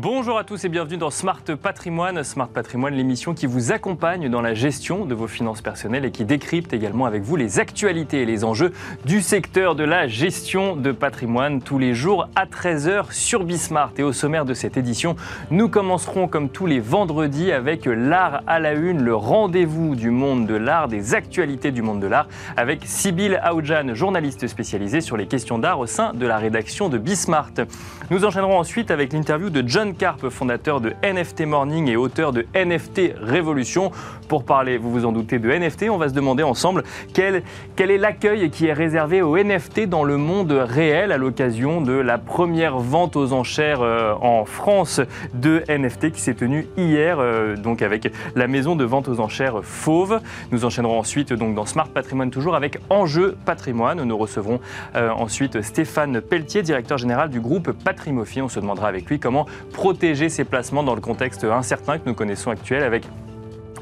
Bonjour à tous et bienvenue dans Smart Patrimoine. Smart Patrimoine, l'émission qui vous accompagne dans la gestion de vos finances personnelles et qui décrypte également avec vous les actualités et les enjeux du secteur de la gestion de patrimoine tous les jours à 13h sur Bismart. Et au sommaire de cette édition, nous commencerons comme tous les vendredis avec l'art à la une, le rendez-vous du monde de l'art, des actualités du monde de l'art avec Sybille Aoudjan, journaliste spécialisée sur les questions d'art au sein de la rédaction de Bismart. Nous enchaînerons ensuite avec l'interview de John Carp, fondateur de NFT Morning et auteur de NFT Révolution. Pour parler, vous vous en doutez, de NFT, on va se demander ensemble quel, est l'accueil qui est réservé aux NFT dans le monde réel à l'occasion de la première vente aux enchères euh, en France de NFT qui s'est tenue hier, euh, donc avec la maison de vente aux enchères Fauve. Nous enchaînerons ensuite donc dans Smart Patrimoine toujours avec Enjeu Patrimoine. Nous recevrons euh, ensuite Stéphane Pelletier, directeur général du groupe Patrimophie. On se demandera avec lui comment protéger ses placements dans le contexte incertain que nous connaissons actuel avec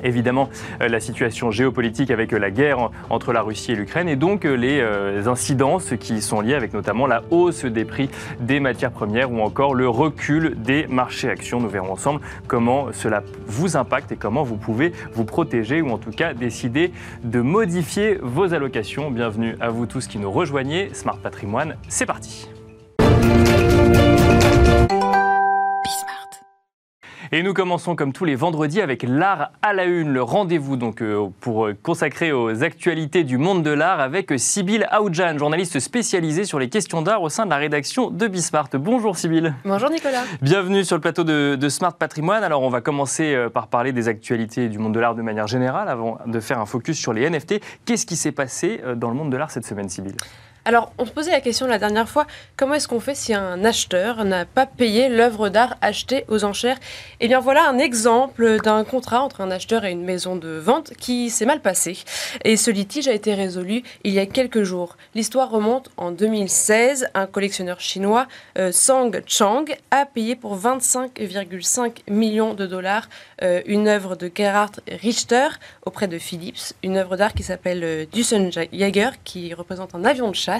évidemment euh, la situation géopolitique avec euh, la guerre entre la Russie et l'Ukraine et donc euh, les incidences qui sont liées avec notamment la hausse des prix des matières premières ou encore le recul des marchés actions. Nous verrons ensemble comment cela vous impacte et comment vous pouvez vous protéger ou en tout cas décider de modifier vos allocations. Bienvenue à vous tous qui nous rejoignez. Smart Patrimoine, c'est parti. Et nous commençons comme tous les vendredis avec l'art à la une, le rendez-vous donc euh, pour euh, consacrer aux actualités du monde de l'art avec Sybille Aoudjan, journaliste spécialisée sur les questions d'art au sein de la rédaction de Bismart. Bonjour Sybille. Bonjour Nicolas. Bienvenue sur le plateau de, de, Smart Patrimoine. Alors on va commencer euh, par parler des actualités du monde de l'art de manière générale avant de faire un focus sur les NFT. Qu'est-ce qui s'est passé dans le monde de l'art cette semaine Sybille alors, on se posait la question la dernière fois, comment est-ce qu'on fait si un acheteur n'a pas payé l'œuvre d'art achetée aux enchères? Eh bien, voilà un exemple d'un contrat entre un acheteur et une maison de vente qui s'est mal passé. Et ce litige a été résolu il y a quelques jours. L'histoire remonte en 2016. Un collectionneur chinois, euh, Sang Chang, a payé pour 25,5 millions de dollars euh, une œuvre de Gerhard Richter auprès de Philips, une œuvre d'art qui s'appelle euh, Düsenjäger, qui représente un avion de chasse.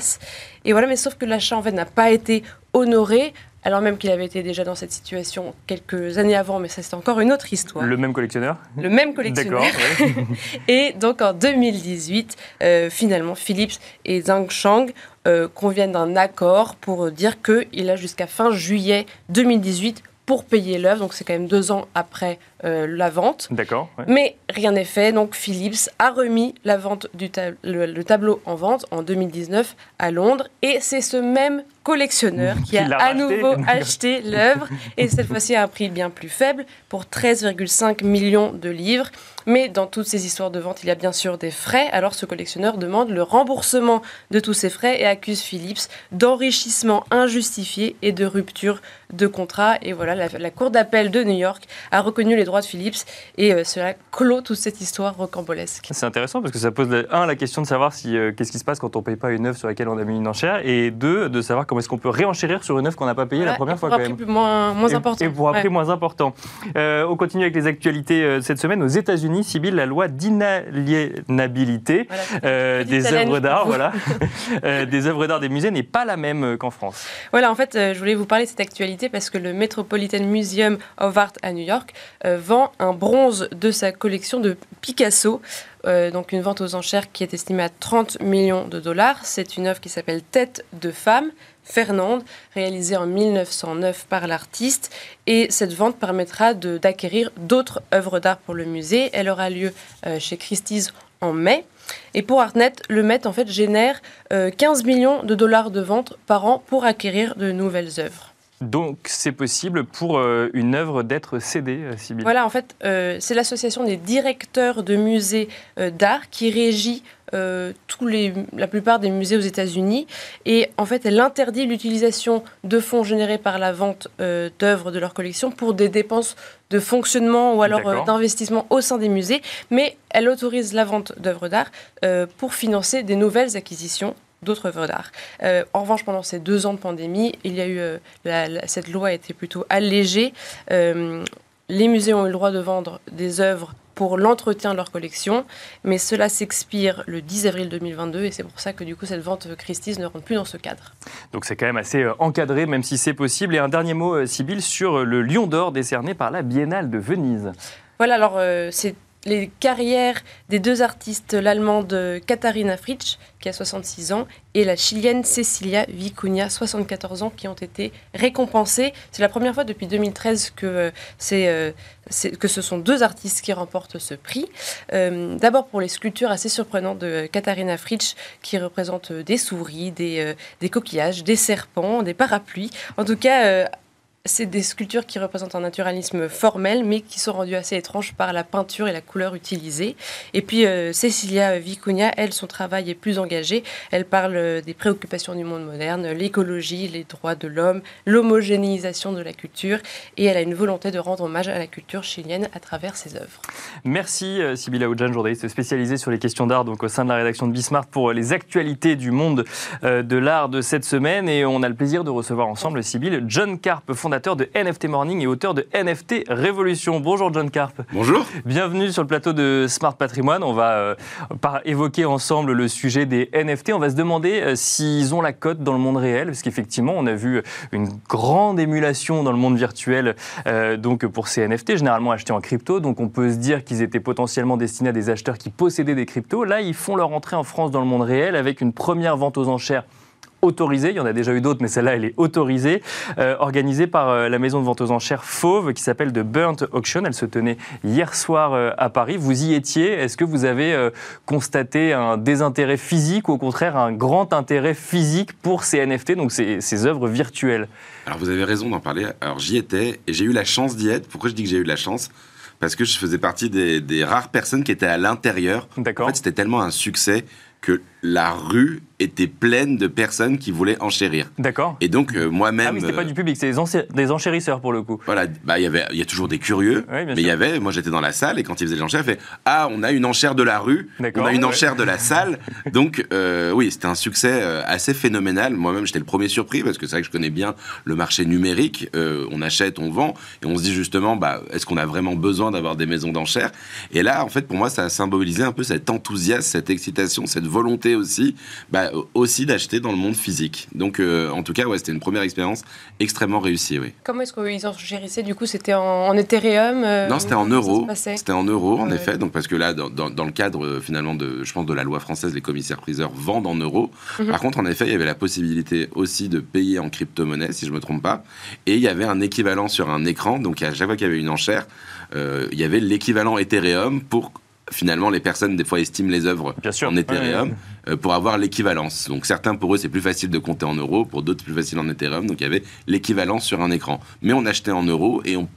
Et voilà, mais sauf que l'achat en fait n'a pas été honoré alors même qu'il avait été déjà dans cette situation quelques années avant, mais ça c'est encore une autre histoire. Le même collectionneur Le même collectionneur. D'accord. et donc en 2018, euh, finalement, Philips et Zhang Shang conviennent d'un accord pour dire qu'il a jusqu'à fin juillet 2018 pour payer l'œuvre. Donc c'est quand même deux ans après euh, la vente. D'accord. Mais rien n'est fait. Donc Philips a remis la vente du le, tableau en vente en 2019 à Londres. Et c'est ce même collectionneur qui a à nouveau acheté l'œuvre. Et cette fois-ci à un prix bien plus faible pour 13,5 millions de livres. Mais dans toutes ces histoires de vente, il y a bien sûr des frais. Alors ce collectionneur demande le remboursement de tous ces frais et accuse Philips d'enrichissement injustifié et de rupture de contrat. Et voilà, la, Cour d'appel de New York a reconnu les droits de Philips et euh, cela clôt toute cette histoire rocambolesque. C'est intéressant parce que ça pose, un, la question de savoir si, euh, qu'est-ce qui se passe quand on ne paye pas une œuvre sur laquelle on a mis une enchère et deux, de savoir comment est-ce qu'on peut réenchérir sur une œuvre qu'on n'a pas payée la première fois. Pour un prix moins, moins important. Et pour un prix moins important. Euh, on continue avec les actualités cette semaine. Aux États-Unis, Unis la loi d'inaliénabilité euh, des œuvres d'art. voilà, euh, des œuvres d'art des musées n'est pas la même euh, qu'en France. Voilà, en fait, je voulais vous parler de cette actualité parce que le Metropolitan Museum of Art à New York vend un bronze de sa collection de Picasso. donc une vente aux enchères qui est estimée à 30 millions de dollars. C'est une œuvre qui s'appelle Tête de femme. Fernande, réalisée en 1909 par l'artiste. Et cette vente permettra d'acquérir d'autres œuvres d'art pour le musée. Elle aura lieu euh, chez Christie's en mai. Et pour Artnet, le Met en fait génère 15 euh, millions de dollars de ventes par an pour acquérir de nouvelles œuvres. Donc c'est possible pour euh, une œuvre d'être cédée, Sybille Voilà, en fait, c'est l'association des directeurs de musées d'art qui régit euh, tous les, la plupart des musées aux États-Unis. Et en fait, elle interdit l'utilisation de fonds générés par la vente euh, d'œuvres de leur collection pour des dépenses de fonctionnement ou alors euh, d'investissement au sein des musées. Mais elle autorise la vente d'œuvres d'art pour financer des nouvelles acquisitions d'autres œuvres d'art. en revanche, pendant ces deux ans de pandémie, il y a eu cette loi a été plutôt allégée. les musées ont eu le droit de vendre des œuvres pour l'entretien de leur collection. Mais cela s'expire le 10 avril 2022 et c'est pour ça que du coup cette vente Christie's ne rentre plus dans ce cadre. Donc c'est quand même assez euh, encadré, même si c'est possible. Et un dernier mot, euh, Sybille, sur le Lion d'Or décerné par la Biennale de Venise. Voilà, alors euh, c'est les carrières des deux artistes, l'allemande Katharina Fritsch, qui a 66 ans, et la chilienne Cecilia Vicuña, 74 ans, qui ont été récompensées. C'est la première fois depuis 2013 que, euh, que ce sont deux artistes qui remportent ce prix. Euh, d'abord pour les sculptures assez surprenantes de Katharina Fritsch, qui représentent des souris, des, euh, des coquillages, des serpents, des parapluies. En tout cas, c'est des sculptures qui représentent un naturalisme formel, mais qui sont rendues assez étranges par la peinture et la couleur utilisée. Et puis euh, Cecilia Vicuña, elle, son travail est plus engagé. Elle parle euh, des préoccupations du monde moderne, l'écologie, les droits de l'homme, l'homogénéisation de la culture, et elle a une volonté de rendre hommage à la culture chilienne à travers ses œuvres. Merci euh, Sybilla Oudjan, journaliste spécialisée sur les questions d'art, donc au sein de la rédaction de Bismarck pour les actualités du monde de l'art de cette semaine. Et on a le plaisir de recevoir ensemble Sybille John Carp, fondateur de NFT Morning et auteur de NFT Révolution. Bonjour John Carp. Bonjour. Bienvenue sur le plateau de Smart Patrimoine. On va euh, évoquer ensemble le sujet des NFT. On va se demander euh, s'ils ont la cote dans le monde réel, parce qu'effectivement, on a vu une grande émulation dans le monde virtuel euh, donc pour ces NFT, généralement achetés en crypto. Donc on peut se dire qu'ils étaient potentiellement destinés à des acheteurs qui possédaient des cryptos. Là, ils font leur entrée en France dans le monde réel avec une première vente aux enchères autorisée, il y en a déjà eu d'autres, mais celle-là, elle est autorisée, euh, organisée par euh, la maison de vente aux enchères Fauve, qui s'appelle The Burnt Auction. Elle se tenait hier soir euh, à Paris. Vous y étiez. Est-ce que vous avez constaté un désintérêt physique ou au contraire un grand intérêt physique pour ces NFT, donc ces, ces œuvres virtuelles? Alors vous avez raison d'en parler. Alors j'y étais et j'ai eu la chance d'y être. Pourquoi je dis que j'ai eu la chance? Parce que je faisais partie des, des rares personnes qui étaient à l'intérieur. D'accord. En fait, c'était tellement un succès que la rue était pleine de personnes qui voulaient enchérir. D'accord. Et donc euh, moi-même. Ah oui, c'était pas euh, du public, c'est des, enchérisseurs pour le coup. Voilà, bah il y avait, il y a toujours des curieux, Oui, bien mais il y avait, moi j'étais dans la salle et quand ils faisaient l'enchère, ils fait ah on a une enchère de la rue, D'accord. on a une Ouais. enchère de la salle, donc euh, oui c'était un succès assez phénoménal. Moi-même j'étais le premier surpris parce que c'est vrai que je connais bien le marché numérique, Euh, on achète, on vend et on se dit justement bah est-ce qu'on a vraiment besoin d'avoir des maisons d'enchères? Et là en fait pour moi ça a symbolisé un peu cet enthousiasme, cette excitation, cette volonté aussi, bah, aussi d'acheter dans le monde physique. Donc euh, en tout cas ouais c'était une première expérience extrêmement réussie oui. Comment est-ce qu'ils enchérissaient Du coup, c'était en, en Ethereum euh, Non, c'était en euros. C'était en euros, en Ouais. effet. Donc, parce que là, dans, dans- dans le cadre, euh, finalement, de, je pense, de la loi française, les commissaires-priseurs vendent en euros. Mhm. Par contre, en effet, il y avait la possibilité aussi de payer en crypto-monnaie, si je me trompe pas. Et il y avait un équivalent sur un écran. Donc, à chaque fois qu'il y avait une enchère, euh, il y avait l'équivalent Ethereum pour. Finalement, les personnes, des fois, estiment les œuvres Bien sûr. en Ethereum Ouais, euh, pour avoir l'équivalence. Donc, certains, pour eux, c'est plus facile de compter en euros. Pour d'autres, c'est plus facile en Ethereum. Donc, il y avait l'équivalence sur un écran. Mais on achetait en euros et on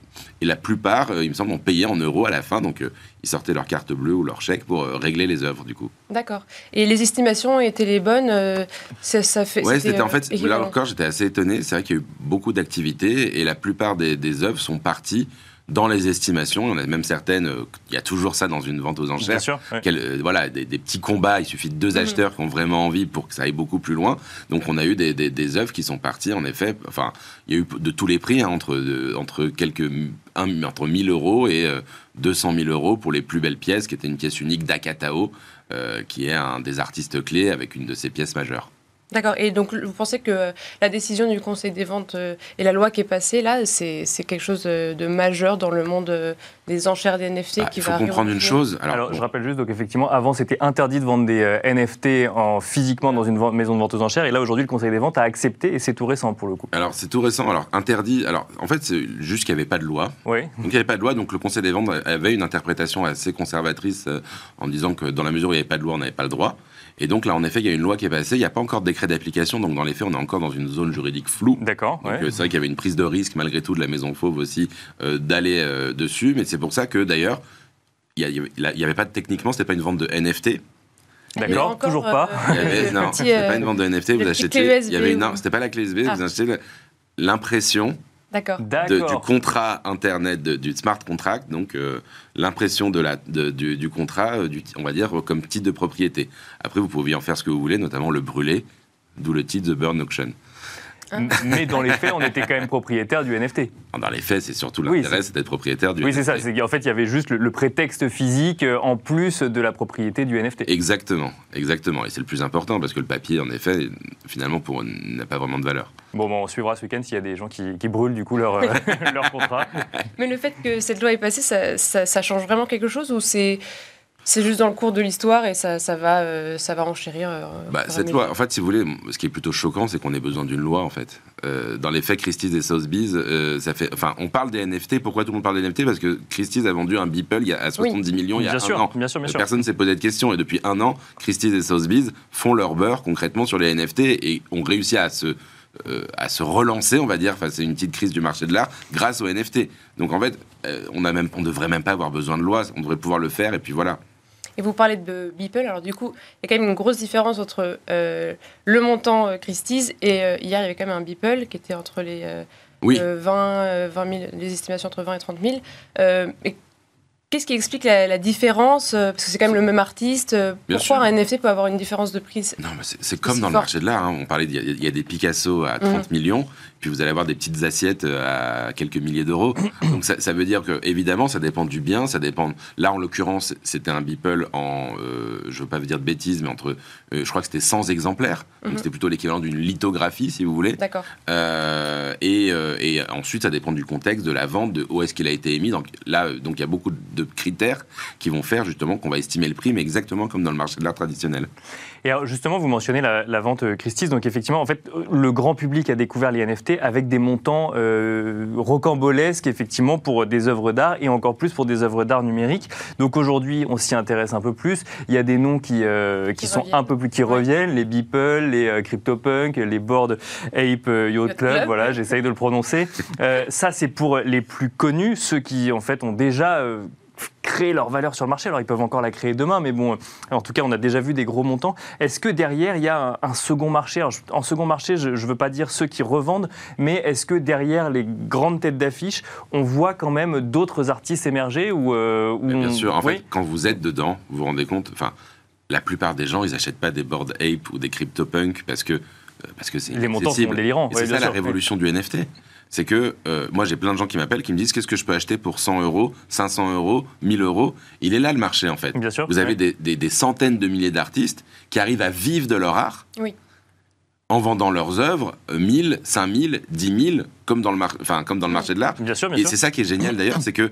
et la plupart, euh, il me semble, ont payé en euros à la fin. Donc, euh, ils sortaient leur carte bleue ou leur chèque pour euh, régler les œuvres, du coup. D'accord. Et les estimations étaient les bonnes euh, ça, ça fait, Ouais, c'était, en euh, fait, là encore, j'étais assez étonné. C'est vrai qu'il y a eu beaucoup d'activités et la plupart des, des œuvres sont parties dans les estimations. Il y en a même certaines, euh, il y a toujours ça dans une vente aux Bien enchères. sûr. ouais. Quel- euh, voilà, des, des petits combats, il suffit de deux Mhm. acheteurs qui ont vraiment envie pour que ça aille beaucoup plus loin. Donc on a eu des, des, des œuvres qui sont parties, en effet, enfin, il y a eu de tous les prix, hein, entre, de- entre, quelques, un, entre 1000 euros et euh, 200 000 euros pour les plus belles pièces, qui était une pièce unique d'Akatao, euh, qui est un des artistes clés avec une de ses pièces majeures. D'accord. Et donc, vous pensez que euh, la décision du Conseil des ventes euh, et la loi qui est passée, là, c'est quelque chose de, de majeur dans le monde euh, des enchères des NFT Bah, qui Il faut va arriver comprendre en une chose. Alors, Alors, je rappelle juste, donc effectivement, avant c'était interdit de vendre des euh, NFT en, physiquement dans une maison de vente aux enchères, et là aujourd'hui le Conseil des ventes a accepté, et c'est tout récent pour le coup. alors c'est tout récent. Alors interdit. Alors en fait, c'est juste qu'il n'y avait pas de loi. Oui, Donc il n'y avait pas de loi, donc le Conseil des ventes avait une interprétation assez conservatrice euh, en disant que dans la mesure où il n'y avait pas de loi, on n'avait pas le droit. Et donc là, en effet, il y a une loi qui est passée, il n'y a pas encore de décret d'application, donc dans les faits, on est encore dans une zone juridique floue. d'accord. Ouais. euh, c'est vrai qu'il y avait une prise de risque malgré tout de la Maison Fauve aussi euh, d'aller euh, dessus, mais c'est pour ça que d'ailleurs, il n'y avait, il y avait pas techniquement, c'était pas une vente de NFT. D'accord, toujours pas. Il y euh, avait, non, c'était euh, pas une vente de NFT, vous achetiez. clé il y avait ou- non, c'était pas la clé USB, Ah. vous achetez le- l'impression D'accord. du contrat internet de- du smart contract, donc euh, l'impression de la, de- du, du contrat, euh, du, on va dire euh, comme titre de propriété. Après, vous pouviez en faire ce que vous voulez, notamment le brûler, d'où le titre The Burn Auction. Mais dans les faits, on était quand même propriétaire du NFT. Dans les faits, c'est surtout l'intérêt, Oui, c'est d'être propriétaire du Oui, NFT. c'est ça. En fait, il y avait juste le, le prétexte physique euh, en plus de la propriété du NFT. Exactement, exactement. Et c'est le plus important parce que le papier, en effet, finalement, pour n'a pas vraiment de valeur. Bon, bon, on suivra ce week-end s'il y a des gens qui, qui brûlent du coup leur, euh, leur contrat. Mais le fait que cette loi est passée, ça, ça- ça change vraiment quelque chose ou c'est c'est juste dans le cours de l'histoire et ça, ça va euh, ça va enchérir euh, Bah, cette loi, en fait, si vous voulez, ce qui est plutôt choquant, c'est qu'on ait besoin d'une loi, en fait. Euh, dans les faits, Christie's et Sotheby's, euh, ça fait. Enfin, on parle des NFT. Pourquoi tout le monde parle des NFT Parce que Christie's a vendu un Beeple il y a, à 70 millions il y a bien un sûr, an. bien sûr, bien sûr. Personne ne s'est posé de questions. Et depuis un an, Christie's et Sotheby's font leur beurre concrètement sur les NFT et ont réussi à se, euh, à se relancer, on va dire, face à une petite crise du marché de l'art grâce aux NFT. Donc en fait, euh, on ne on devrait même pas avoir besoin de loi. On devrait pouvoir le faire et puis voilà. Et vous parlez de Beeple, alors du coup, il y a quand même une grosse différence entre euh, le montant euh, Christie's et euh, hier, il y avait quand même un Beeple qui était entre les Oui. euh, 20, euh, 20 000, les estimations entre 20 et 30 000. Euh, et Qu'est-ce qui explique la, la différence Parce que c'est quand même le même artiste. Pourquoi sûr. un NFT peut avoir une différence de prix? Non, mais c'est- comme dans le marché de l'art. hein. On parlait, y il y, a des Picasso à 30 millions, puis vous allez avoir des petites assiettes euh, à quelques milliers d'euros. Donc ça, ça veut dire que évidemment, ça dépend du bien, ça dépend. Là, en l'occurrence, c'était un Beeple en, euh, je veux pas vous dire de bêtises, mais entre, euh, je crois que c'était 100 exemplaires. Donc Mhm. c'était plutôt l'équivalent d'une lithographie, si vous voulez. D'accord. Euh, et, et ensuite, ça dépend du contexte, de la vente, de où est-ce qu'il a été émis. Donc là, donc il y a beaucoup de critères qui vont faire justement qu'on va estimer le prix, mais exactement comme dans le marché de l'art traditionnel. Et alors, justement, vous mentionnez la, la vente euh, Christie's. Donc, effectivement, en fait, le grand public a découvert les NFT avec des montants euh, rocambolesques, effectivement, pour des œuvres d'art et encore plus pour des œuvres d'art numériques. Donc, aujourd'hui, on s'y intéresse un peu plus. Il y a des noms qui, euh, qui, Qui sont reviennent. un peu plus qui Ouais. reviennent les Beeple, les euh, CryptoPunk, les Board Ape euh, Yacht Yacht Club. Club. Voilà, j'essaye de le prononcer. Euh, ça, c'est pour les plus connus, ceux qui, en fait, ont déjà. Euh, créé leur valeur sur le marché. Alors ils peuvent encore la créer demain, mais bon, en tout cas, on a déjà vu des gros montants. Est-ce que derrière, il y a un, un second marché? Alors, En second marché, je ne veux pas dire ceux qui revendent, mais est-ce que derrière les grandes têtes d'affiche, on voit quand même d'autres artistes émerger ou, euh, Bien on- sûr, en oui fait, quand vous êtes dedans, vous vous rendez compte, enfin, la plupart des gens, ils n'achètent pas des board ape ou des CryptoPunk parce que euh, parce que c'est Les montants sont délirants, ouais, c'est ça la sûr, révolution du NFT. C'est que euh, moi, j'ai plein de gens qui m'appellent, qui me disent qu'est-ce que je peux acheter pour 100 euros, 500 euros, 1000 euros? Il est là le marché, en fait. Bien sûr. Vous avez ouais. des, des- des centaines de milliers d'artistes qui arrivent à vivre de leur art Oui. en vendant leurs œuvres euh, 1000, 5000, 10 000, comme dans le, mar- enfin, comme dans le marché de l'art. Bien sûr, bien Et c'est ça qui est génial d'ailleurs, c'est que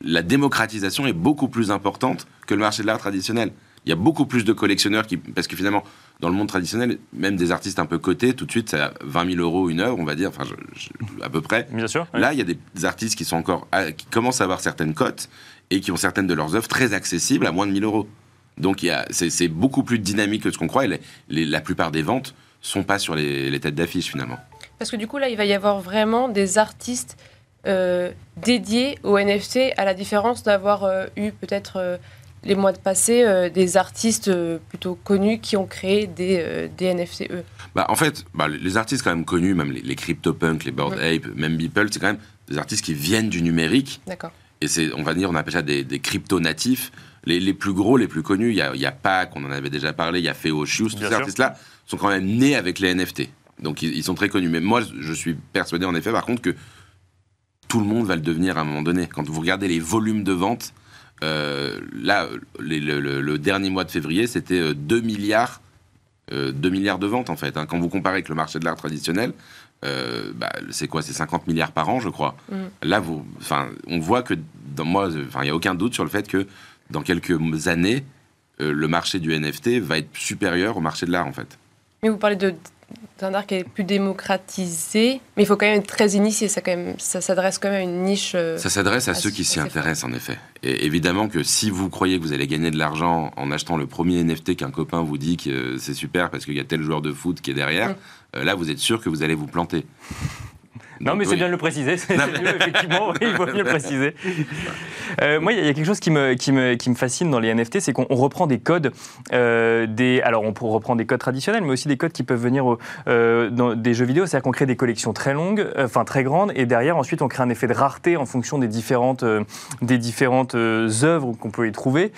la démocratisation est beaucoup plus importante que le marché de l'art traditionnel. Il y a beaucoup plus de collectionneurs qui, parce que finalement, dans le monde traditionnel, même des artistes un peu cotés, tout de suite, c'est à 20 000 euros une œuvre, on va dire, enfin, je- je- à peu près. Bien sûr. ouais. Là, il y a des artistes qui sont encore, à- qui commencent à avoir certaines cotes et qui ont certaines de leurs œuvres très accessibles à moins de 1000 euros. Donc, il y a- c'est beaucoup plus dynamique que ce qu'on croit. Et les- les- la plupart des ventes sont pas sur les, les têtes d'affiche finalement. Parce que du coup, là, il va y avoir vraiment des artistes euh, dédiés aux NFT, à la différence d'avoir euh, eu peut-être euh, les mois de passé euh, des artistes euh, plutôt connus qui ont créé des, euh, des NFT, eux. Bah, en fait, bah, les artistes quand même connus, même les, les CryptoPunk, les Bored Ape, même Beeple, c'est quand même des artistes qui viennent du numérique. D'accord. Et c'est, on va dire, on appelle ça des, des crypto-natifs. Les, les plus gros, les plus connus, il y a, il y a Pac, on en avait déjà parlé, il y a Feo Shoes, tous Bien ces artistes-là sont quand même nés avec les NFT. Donc ils, ils sont très connus. Mais moi, je suis persuadé en effet, par contre, que tout le monde va le devenir à un moment donné. Quand vous regardez les volumes de vente, euh, là, les- le, le- le dernier mois de février, c'était euh, 2 milliards, euh, 2 milliards de ventes en fait. hein. Quand vous comparez avec le marché de l'art traditionnel, euh, bah, c'est quoi? C'est 50 milliards par an, je crois. Mhm. Là, vous, on voit que dans moi, euh, il n'y a aucun doute sur le fait que dans quelques années, euh, le marché du NFT va être supérieur au marché de l'art en fait. Mais vous parlez de art qui est plus démocratisé, mais il faut quand même être très initié. Ça, quand même, ça s'adresse quand même à une niche. euh, Ça s'adresse à ceux qui s'y intéressent, en effet. Et évidemment que si vous croyez que vous allez gagner de l'argent en achetant le premier NFT qu'un copain vous dit que euh, c'est super parce qu'il y a tel joueur de foot qui est derrière, Mm. euh, là, vous êtes sûr que vous allez vous planter. Non, mais c'est bien de le préciser. Mieux, effectivement, il faut mieux le préciser. Euh, moi, il y a quelque chose qui me, qui me, qui me fascine dans les NFT, c'est qu'on reprend des codes, euh, des, alors on reprend des codes traditionnels, mais aussi des codes qui peuvent venir euh, dans des jeux vidéo. C'est-à-dire qu'on crée des collections très longues, enfin très grandes, et derrière, ensuite, on crée un effet de rareté en fonction des différentes, des différentes œuvres qu'on peut y trouver,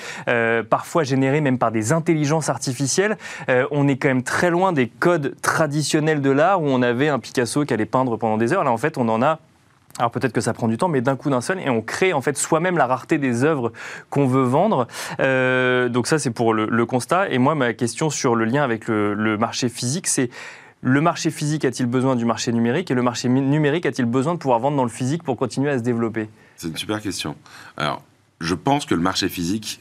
parfois générées même par des intelligences artificielles. on est quand même très loin des codes traditionnels de l'art où on avait un Picasso qui allait peindre pendant des heures. Là, en fait, on en a alors peut-être que ça prend du temps, mais d'un coup d'un seul, et on crée en fait soi-même la rareté des œuvres qu'on veut vendre. Euh, donc ça, c'est pour le, constat. Et moi, ma question sur le lien avec le, marché physique, c'est le marché physique a-t-il besoin du marché numérique et le marché numérique a-t-il besoin de pouvoir vendre dans le physique pour continuer à se développer? C'est une super question. Alors, je pense que le marché physique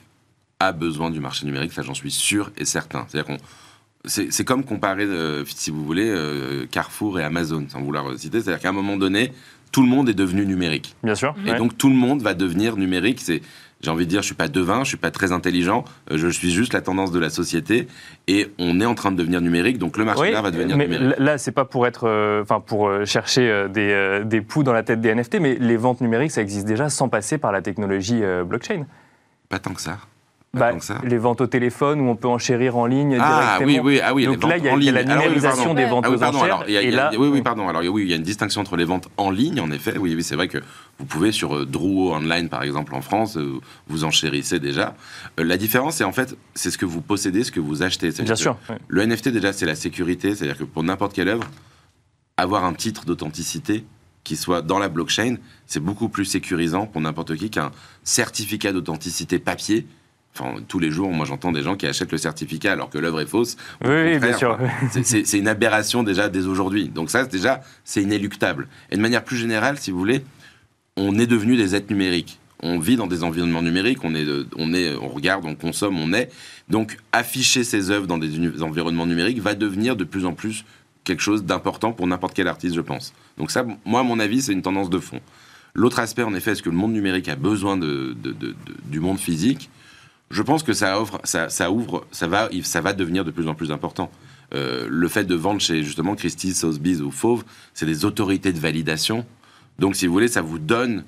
a besoin du marché numérique, ça j'en suis sûr et certain. C'est-à-dire qu'on c'est comme comparer, euh, si vous voulez, euh, Carrefour et Amazon, sans vouloir citer. C'est-à-dire qu'à un moment donné, tout le monde est devenu numérique. Bien sûr. Et donc tout le monde va devenir numérique. C'est j'ai envie de dire, je suis pas devin, je suis pas très intelligent, euh, je suis juste la tendance de la société et on est en train de devenir numérique, donc le marché là va devenir mais numérique. Là, c'est pas pour être, enfin pour chercher des, des poux dans la tête des NFT, mais les ventes numériques, ça existe déjà sans passer par la technologie blockchain. Pas tant que ça. Bah, les ventes au téléphone où on peut enchérir en ligne ah, directement. Oui, oui, ah oui, Donc là, il y, a la numérisation des ventes ah, aux enchères. oui, oui, pardon. Alors oui, il y a une distinction entre les ventes en ligne, en effet. Oui, oui, c'est vrai que vous pouvez sur euh, Drouot Online, par exemple, en France, euh, vous enchérissez déjà. Euh, la différence, c'est en fait, c'est ce que vous possédez, ce que vous achetez. Bien sûr. Le NFT, déjà, c'est la sécurité. C'est-à-dire que pour n'importe quelle œuvre, avoir un titre d'authenticité qui soit dans la blockchain, c'est beaucoup plus sécurisant pour n'importe qui qu'un certificat d'authenticité papier Enfin, tous les jours, moi j'entends des gens qui achètent le certificat alors que l'œuvre est fausse. Oui, bien sûr. c'est une aberration déjà dès aujourd'hui. Donc ça, déjà, c'est inéluctable. Et de manière plus générale, si vous voulez, on est devenu des êtres numériques. On vit dans des environnements numériques, on, est, on, est, on regarde, on consomme, on est. Donc afficher ses œuvres dans des environnements numériques va devenir de plus en plus quelque chose d'important pour n'importe quel artiste, je pense. Donc ça, moi, à mon avis, c'est une tendance de fond. L'autre aspect, en effet, est-ce que le monde numérique a besoin de, du monde physique? Je pense que ça ouvre, ça, ouvre, ça va, ça va devenir de plus en plus important. Euh, le fait de vendre chez justement Christie, Sotheby's ou Fauve, c'est des autorités de validation. Donc, si vous voulez, ça vous donne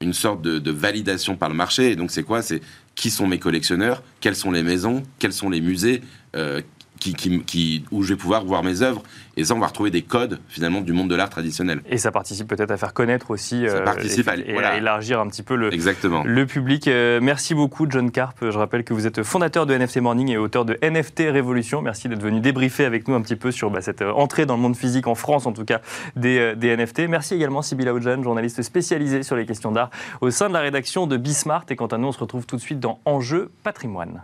une sorte de, validation par le marché. Et donc, c'est quoi? C'est qui sont mes collectionneurs? Quelles sont les maisons? Quels sont les musées? Euh, qui, où je vais pouvoir voir mes œuvres. Et ça, on va retrouver des codes finalement du monde de l'art traditionnel. Et ça participe peut-être à faire connaître aussi, ça euh, participe et, à, élargir un petit peu le, Exactement. le public. Euh, merci beaucoup, John Carp. Je rappelle que vous êtes fondateur de NFT Morning et auteur de NFT Révolution. Merci d'être venu débriefer avec nous un petit peu sur bah, cette euh, entrée dans le monde physique en France, en tout cas, des, des NFT. Merci également, Sybilla Ojan, journaliste spécialisée sur les questions d'art au sein de la rédaction de Bismart. Et quant à nous, on se retrouve tout de suite dans Enjeu patrimoine.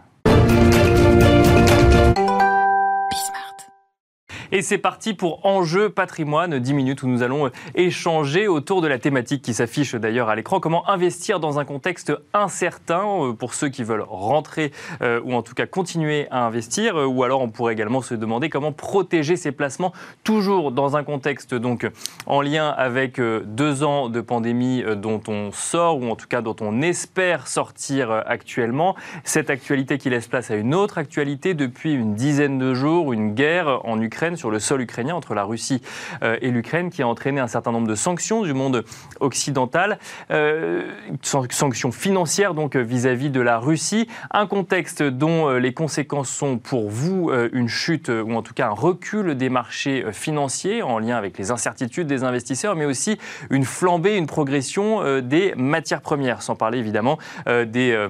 Et c'est parti pour Enjeu patrimoine, 10 minutes où nous allons euh, échanger autour de la thématique qui s'affiche d'ailleurs à l'écran. Comment investir dans un contexte incertain euh, pour ceux qui veulent rentrer euh, ou en tout cas continuer à investir. Ou alors on pourrait également se demander comment protéger ses placements, toujours dans un contexte donc en lien avec deux ans de pandémie dont on sort ou en tout cas dont on espère sortir actuellement. Cette actualité qui laisse place à une autre actualité depuis une dizaine de jours, une guerre en Ukraine sur le sol ukrainien entre la Russie euh, et l'Ukraine qui a entraîné un certain nombre de sanctions du monde occidental, euh, sanctions financières donc vis-à-vis de la Russie, un contexte dont euh, les conséquences sont pour vous une chute ou en tout cas un recul des marchés financiers en lien avec les incertitudes des investisseurs, mais aussi une flambée, une progression des matières premières, sans parler évidemment des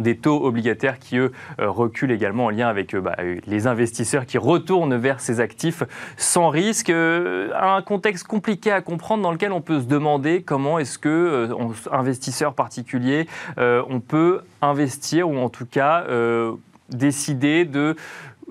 des taux obligataires qui, eux, euh, reculent également en lien avec euh, bah, les investisseurs qui retournent vers ces actifs sans risque. Euh, un contexte compliqué à comprendre dans lequel on peut se demander comment est-ce que, investisseurs particuliers, on peut investir ou en tout cas décider de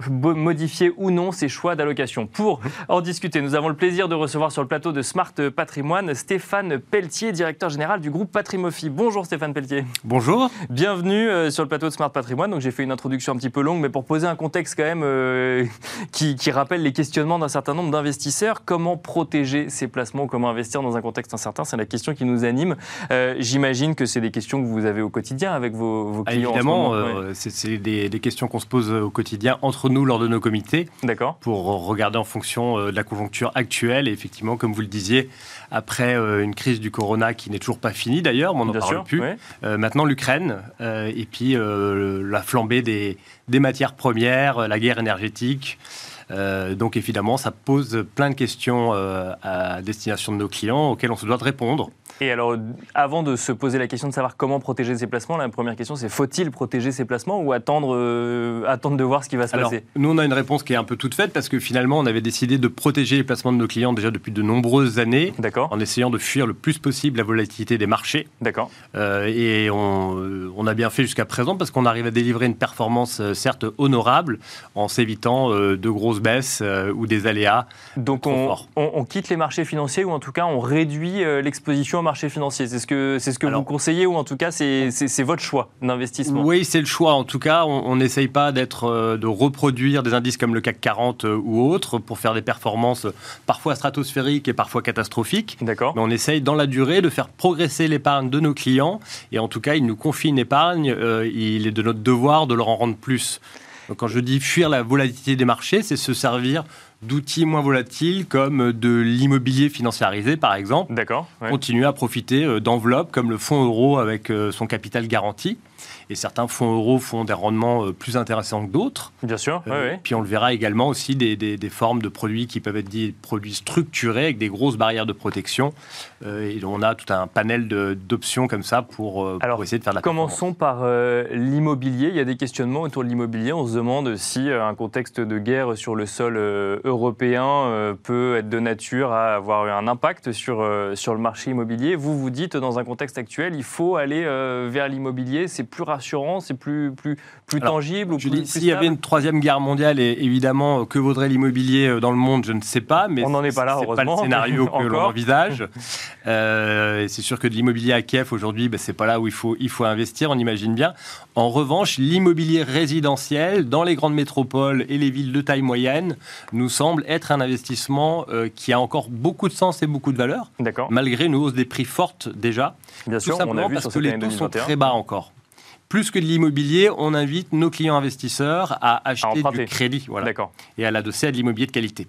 modifier ou non ses choix d'allocation. Pour en discuter, nous avons le plaisir de recevoir sur le plateau de Smart Patrimoine Stéphane Pelletier, directeur général du groupe Patrimofi. Bonjour Stéphane Pelletier. Bonjour. Bienvenue euh, sur le plateau de Smart Patrimoine. Donc j'ai fait une introduction un petit peu longue, mais pour poser un contexte quand même euh, qui, rappelle les questionnements d'un certain nombre d'investisseurs. Comment protéger ses placements Comment investir dans un contexte incertain C'est la question qui nous anime. Euh, j'imagine que c'est des questions que vous avez au quotidien avec vos, clients. évidemment, c'est des, des, questions qu'on se pose au quotidien entre entre nous lors de nos comités. D'accord. Pour regarder en fonction de la conjoncture actuelle. Et effectivement, comme vous le disiez, après une crise du corona qui n'est toujours pas finie d'ailleurs, mais on n'en parle plus. maintenant, l'Ukraine et puis la flambée des, des matières premières, la guerre énergétique. Euh, donc évidemment, ça pose plein de questions euh, à destination de nos clients auxquelles on se doit de répondre. Et alors, avant de se poser la question de savoir comment protéger ses placements, la première question c'est faut-il protéger ses placements ou attendre, euh, attendre de voir ce qui va se alors, passer? Nous, on a une réponse qui est un peu toute faite parce que finalement, on avait décidé de protéger les placements de nos clients déjà depuis de nombreuses années, en essayant de fuir le plus possible la volatilité des marchés. D'accord. Euh, et on, on, a bien fait jusqu'à présent parce qu'on arrive à délivrer une performance certes honorable en s'évitant de grosses baisses ou des aléas. Donc on, on, on, quitte les marchés financiers ou en tout cas on réduit l'exposition marché financier. C'est ce que, c'est ce que vous conseillez ou en tout cas c'est, votre choix d'investissement? Oui, c'est le choix. En tout cas, on n'essaye pas d'être, euh, de reproduire des indices comme le CAC 40 euh, ou autres pour faire des performances parfois stratosphériques et parfois catastrophiques. D'accord. Mais on essaye dans la durée de faire progresser l'épargne de nos clients et en tout cas, ils nous confient une épargne. Euh, il est de notre devoir de leur en rendre plus. Donc, quand je dis fuir la volatilité des marchés, c'est se servir d'outils moins volatiles comme de l'immobilier financiarisé, par exemple. D'accord. Continuer à profiter euh, d'enveloppes comme le fonds euro avec euh, son capital garanti et certains fonds euros font des rendements euh, plus intéressants que d'autres. Bien sûr. Euh, puis on le verra également aussi des, des, formes de produits qui peuvent être des produits structurés avec des grosses barrières de protection. Euh, et on a tout un panel d'options comme ça pour, Alors, essayer de faire de la Commençons par l'immobilier. Il y a des questionnements autour de l'immobilier. On se demande si un contexte de guerre sur le sol européen peut être de nature à avoir un impact sur, sur le marché immobilier. Vous vous dites dans un contexte actuel, il faut aller vers l'immobilier. C'est plus rassurant, c'est plus, plus, plus tangible ou je dis, S'il y avait une troisième guerre mondiale, et évidemment, euh, que vaudrait l'immobilier euh, dans le monde, je ne sais pas. Mais on n'en est pas là, heureusement. pas le scénario que l'on envisage. Euh, c'est sûr que de l'immobilier à Kiev aujourd'hui, ben, c'est pas là où il faut, il faut investir, on imagine bien. En revanche, l'immobilier résidentiel dans les grandes métropoles et les villes de taille moyenne nous semble être un investissement qui a encore beaucoup de sens et beaucoup de valeur, malgré une hausse des prix forte déjà. Bien sûr, on a vu parce que les taux sont très bas encore plus que de l'immobilier, on invite nos clients investisseurs à acheter du crédit voilà, et à l'adosser à de l'immobilier de qualité.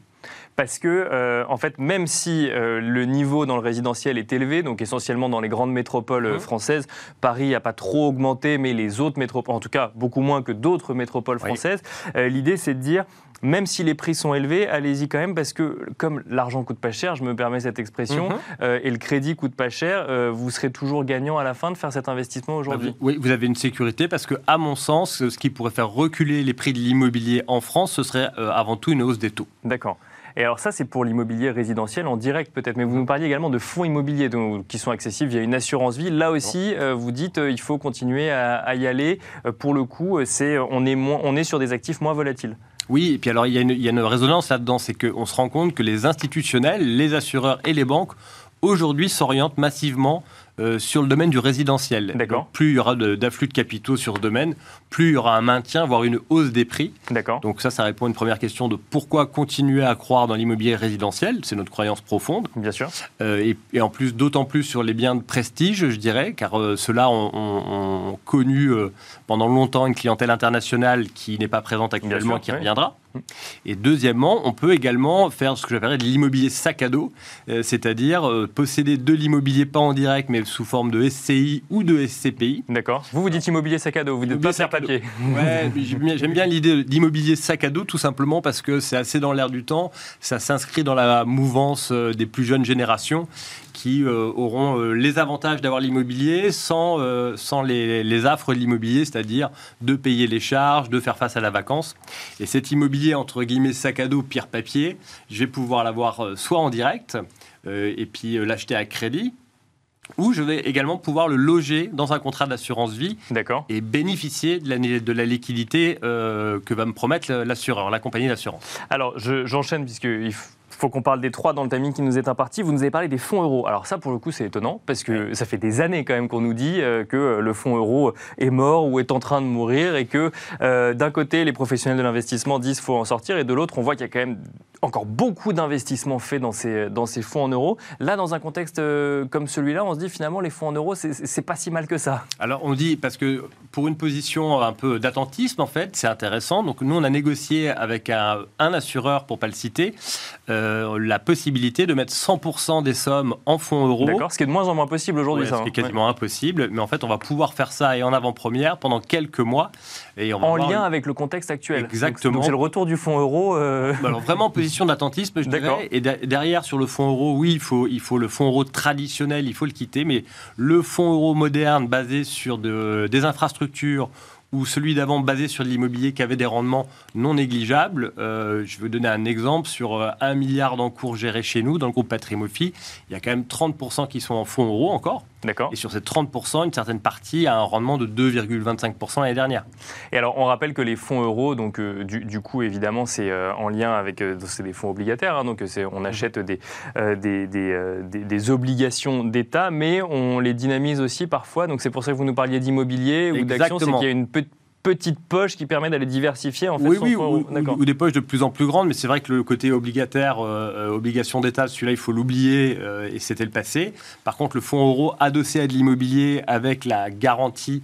Parce que, euh, en fait, même si euh, le niveau dans le résidentiel est élevé, donc essentiellement dans les grandes métropoles euh, mmh. françaises, Paris n'a pas trop augmenté, mais les autres métropoles, en tout cas beaucoup moins que d'autres métropoles françaises, l'idée c'est de dire même si les prix sont élevés, allez-y quand même parce que comme l'argent coûte pas cher, je me permets cette expression, mhm. euh, et le crédit coûte pas cher, euh, vous serez toujours gagnant à la fin de faire cet investissement aujourd'hui. Bah, oui, vous avez une sécurité parce que, à mon sens, ce qui pourrait faire reculer les prix de l'immobilier en France, ce serait euh, avant tout une hausse des taux. D'accord. Et alors ça, c'est pour l'immobilier résidentiel en direct peut-être, mais vous nous parliez également de fonds immobiliers qui sont accessibles via une assurance vie. Là aussi, vous dites il faut continuer à, y aller. pour le coup, c'est on est on est sur des actifs moins volatiles. Oui, et puis alors il y a une, résonance là-dedans, c'est qu'on se rend compte que les institutionnels, les assureurs et les banques aujourd'hui s'orientent massivement euh, sur le domaine du résidentiel. D'accord. Plus il y aura d'afflux de, capitaux sur ce domaine, plus il y aura un maintien, voire une hausse des prix. D'accord. Donc ça, ça répond à une première question de pourquoi continuer à croire dans l'immobilier résidentiel. C'est notre croyance profonde. Bien sûr. Euh, et, en plus, d'autant plus sur les biens de prestige, je dirais, car euh, ceux-là ont, connu pendant longtemps une clientèle internationale qui n'est pas présente actuellement, qui reviendra. Et deuxièmement, on peut également faire ce que j'appellerais de l'immobilier sac à dos, c'est-à-dire posséder de l'immobilier pas en direct, mais sous forme de SCI ou de SCPI. D'accord. Vous, vous dites immobilier sac à dos, vous dites pas faire papier. Ouais, j'aime bien l'idée d'immobilier sac à dos, tout simplement parce que c'est assez dans l'air du temps. Ça s'inscrit dans la mouvance euh, des plus jeunes générations qui euh, auront euh, les avantages d'avoir l'immobilier sans, sans les, les, affres de l'immobilier, c'est-à-dire de payer les charges, de faire face à la vacance. Et cet immobilier, entre guillemets, sac à dos, pire papier, je vais pouvoir l'avoir soit en direct, et puis l'acheter à crédit, ou je vais également pouvoir le loger dans un contrat d'assurance vie et bénéficier de la, de la liquidité euh, que va me promettre l'assureur, la compagnie d'assurance. Alors, j'enchaîne puisqu'il faut qu'on parle des trois dans le timing qui nous est imparti. Vous nous avez parlé des fonds euros. Alors ça, pour le coup, c'est étonnant parce que ça fait des années quand même qu'on nous dit euh, que le fonds euro est mort ou est en train de mourir et que euh, d'un côté, les professionnels de l'investissement disent qu'il faut en sortir et de l'autre, on voit qu'il y a quand même encore beaucoup d'investissements faits dans ces, dans ces fonds en euros. Là, dans un contexte euh, comme celui-là, on se dit finalement les fonds en euros, c'est pas si mal que ça. Alors on dit, parce que pour une position un peu d'attentisme, en fait, c'est intéressant. Donc nous, on a négocié avec un, assureur, pour pas le citer, euh, la possibilité de mettre 100% des sommes en fonds euros. D'accord, ce qui est de moins en moins possible aujourd'hui. ça, ce qui est hein. quasiment impossible. Mais en fait, on va pouvoir faire ça et en avant-première pendant quelques mois. Et en lien avec le contexte actuel. Exactement. C'est le retour du fonds euro. Euh. Bah alors vraiment position d'attentisme, je dirais. Et derrière, sur le fonds euro, oui, il faut, il faut le fonds euro traditionnel, il faut le quitter. Mais le fonds euro moderne basé sur de, des infrastructures ou celui d'avant basé sur l'immobilier qui avait des rendements non négligeables. Euh, je veux donner un exemple sur 1 euh, milliard d'encours gérés chez nous, dans le groupe Patrimofi, il y a quand même 30% qui sont en fonds euros encore. D'accord. Et sur ces 30%, une certaine partie a un rendement de 2,25% l'année dernière. Et alors, on rappelle que les fonds euros, donc euh, du, coup, évidemment, c'est en lien avec c'est des fonds obligataires, hein, donc on mmh. achète des, des, des, des, obligations d'État, mais on les dynamise aussi parfois. Donc c'est pour ça que vous nous parliez d'immobilier ou d'actions, c'est qu'il y a une petite petite poche qui permet d'aller diversifier en fait Oui, oui, ou, des poches de plus en plus grandes, mais c'est vrai que le côté obligataire, euh, euh, obligation d'État, celui-là, il faut l'oublier euh, et c'était le passé. Par contre, le fonds euro adossé à de l'immobilier avec la garantie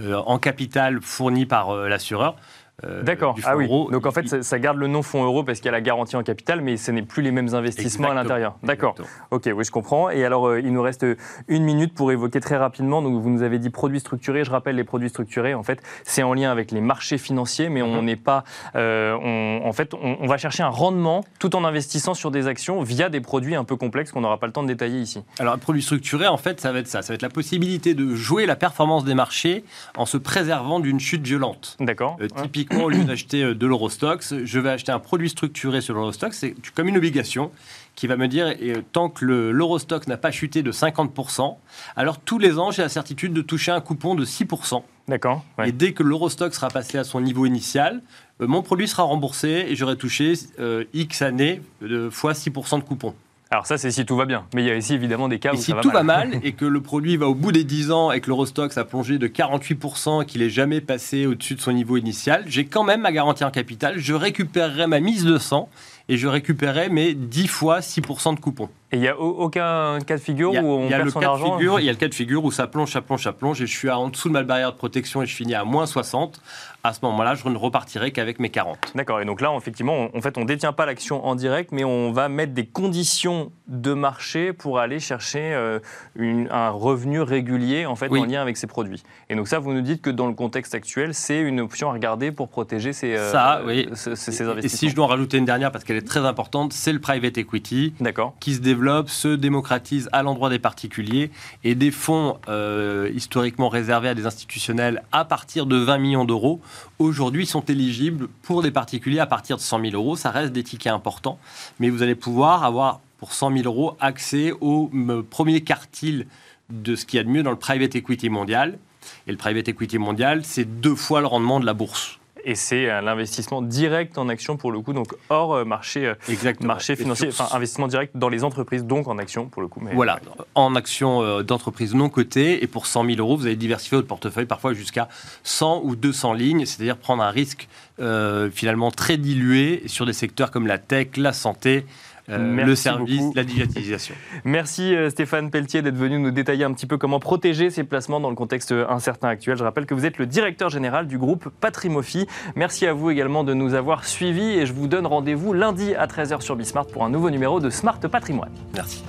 en capital fournie par l'assureur, D'accord. Ah oui. Donc en fait, ça, garde le nom fonds euro parce qu'il y a la garantie en capital, mais ce n'est plus les mêmes investissements à l'intérieur. D'accord. Ok, oui, je comprends. Et alors, euh, il nous reste une minute pour évoquer très rapidement. Donc vous nous avez dit produits structurés. Je rappelle les produits structurés. En fait, c'est en lien avec les marchés financiers, mais on mhm. n'est pas. Euh, en fait, on, va chercher un rendement tout en investissant sur des actions via des produits un peu complexes qu'on n'aura pas le temps de détailler ici. Alors, un produit structuré, en fait, ça va être ça. Ça va être la possibilité de jouer la performance des marchés en se préservant d'une chute violente. D'accord. typiquement au lieu d'acheter euh, de l'Eurostox, je vais acheter un produit structuré sur l'Eurostox. C'est comme une obligation qui va me dire, et, tant que l'Eurostox n'a pas chuté de 50%, alors tous les ans, j'ai la certitude de toucher un coupon de 6%. D'accord. Et dès que l'Eurostock sera passé à son niveau initial, euh, mon produit sera remboursé et j'aurai touché euh, X années de fois 6% de coupon. Alors ça, c'est si tout va bien. Mais il y a ici évidemment des cas où si ça va tout va mal et que le produit va au bout des 10 ans et que l'Eurostox a plongé de 48% et qu'il n'est jamais passé au-dessus de son niveau initial, j'ai quand même ma garantie en capital. Je récupérerai ma mise de 100 et je récupérerai mes 10 fois 6% de coupon. Et il n'y a aucun cas de figure où on perd son argent figure, Il y a le cas de figure où ça plonge, ça plonge, ça plonge, et je suis en dessous de ma barrière de protection et je finis à moins 60. À ce moment-là, je ne repartirai qu'avec mes 40. D'accord. Et donc là, effectivement, on, en fait, on ne détient pas l'action en direct, mais on va mettre des conditions de marché pour aller chercher euh, un revenu régulier en fait en lien avec ces produits. Et donc ça, vous nous dites que dans le contexte actuel, c'est une option à regarder pour protéger ces, euh, ça, oui. ces, investissements. Et si je dois en rajouter une dernière parce qu'elle est très importante, c'est le private equity qui se développe se démocratise à l'endroit des particuliers et des fonds euh, historiquement réservés à des institutionnels à partir de 20 millions d'euros, aujourd'hui sont éligibles pour des particuliers à partir de 100 000 euros. Ça reste des tickets importants, mais vous allez pouvoir avoir pour 100 000 euros accès au premier quartile de ce qu'il y a de mieux dans le private equity mondial. Et le private equity mondial, c'est deux fois le rendement de la bourse et c'est l'investissement direct en action pour le coup, donc hors euh, marché, euh, marché financier, enfin investissement direct dans les entreprises, donc en action pour le coup. Mais... Voilà, en action euh, d'entreprise non cotée, et pour 100 000 euros, vous allez diversifier votre portefeuille parfois jusqu'à 100 ou 200 lignes, c'est-à-dire prendre un risque finalement très dilué sur des secteurs comme la tech, la santé, euh, le service, la digitalisation. Merci euh, Stéphane Pelletier d'être venu nous détailler un petit peu comment protéger ses placements dans le contexte incertain actuel. Je rappelle que vous êtes le directeur général du groupe Patrimofi. Merci à vous également de nous avoir suivis et je vous donne rendez-vous lundi à 13h sur Bismart pour un nouveau numéro de Smart Patrimoine. Merci.